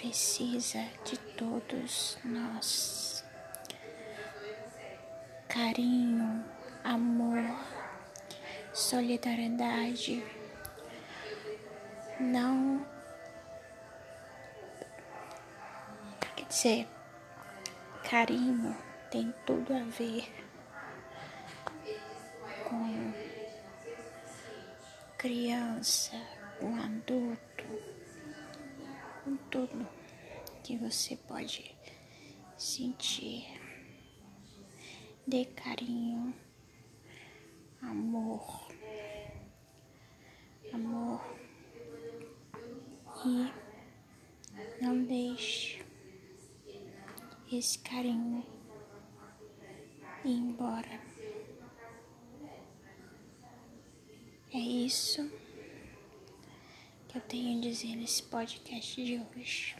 Precisa de todos nós. Carinho, amor, solidariedade. Não quer dizer, carinho tem tudo a ver com criança, com adulto, com tudo que você pode sentir de carinho, amor, amor e não deixe esse carinho ir embora. É isso que eu tenho a dizer nesse podcast de hoje.